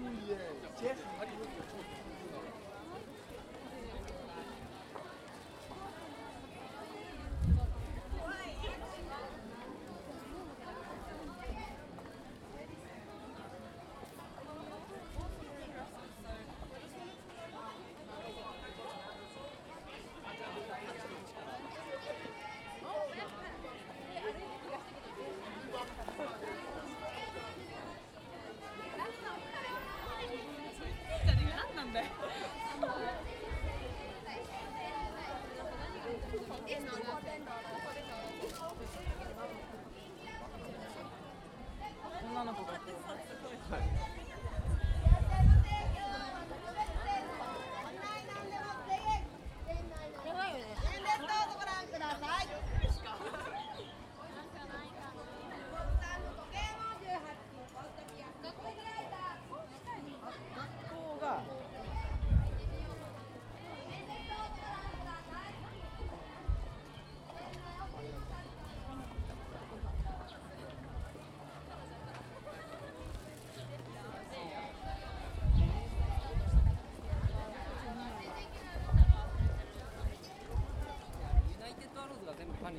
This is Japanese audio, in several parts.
Yeah. 電脑的。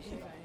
Thank you.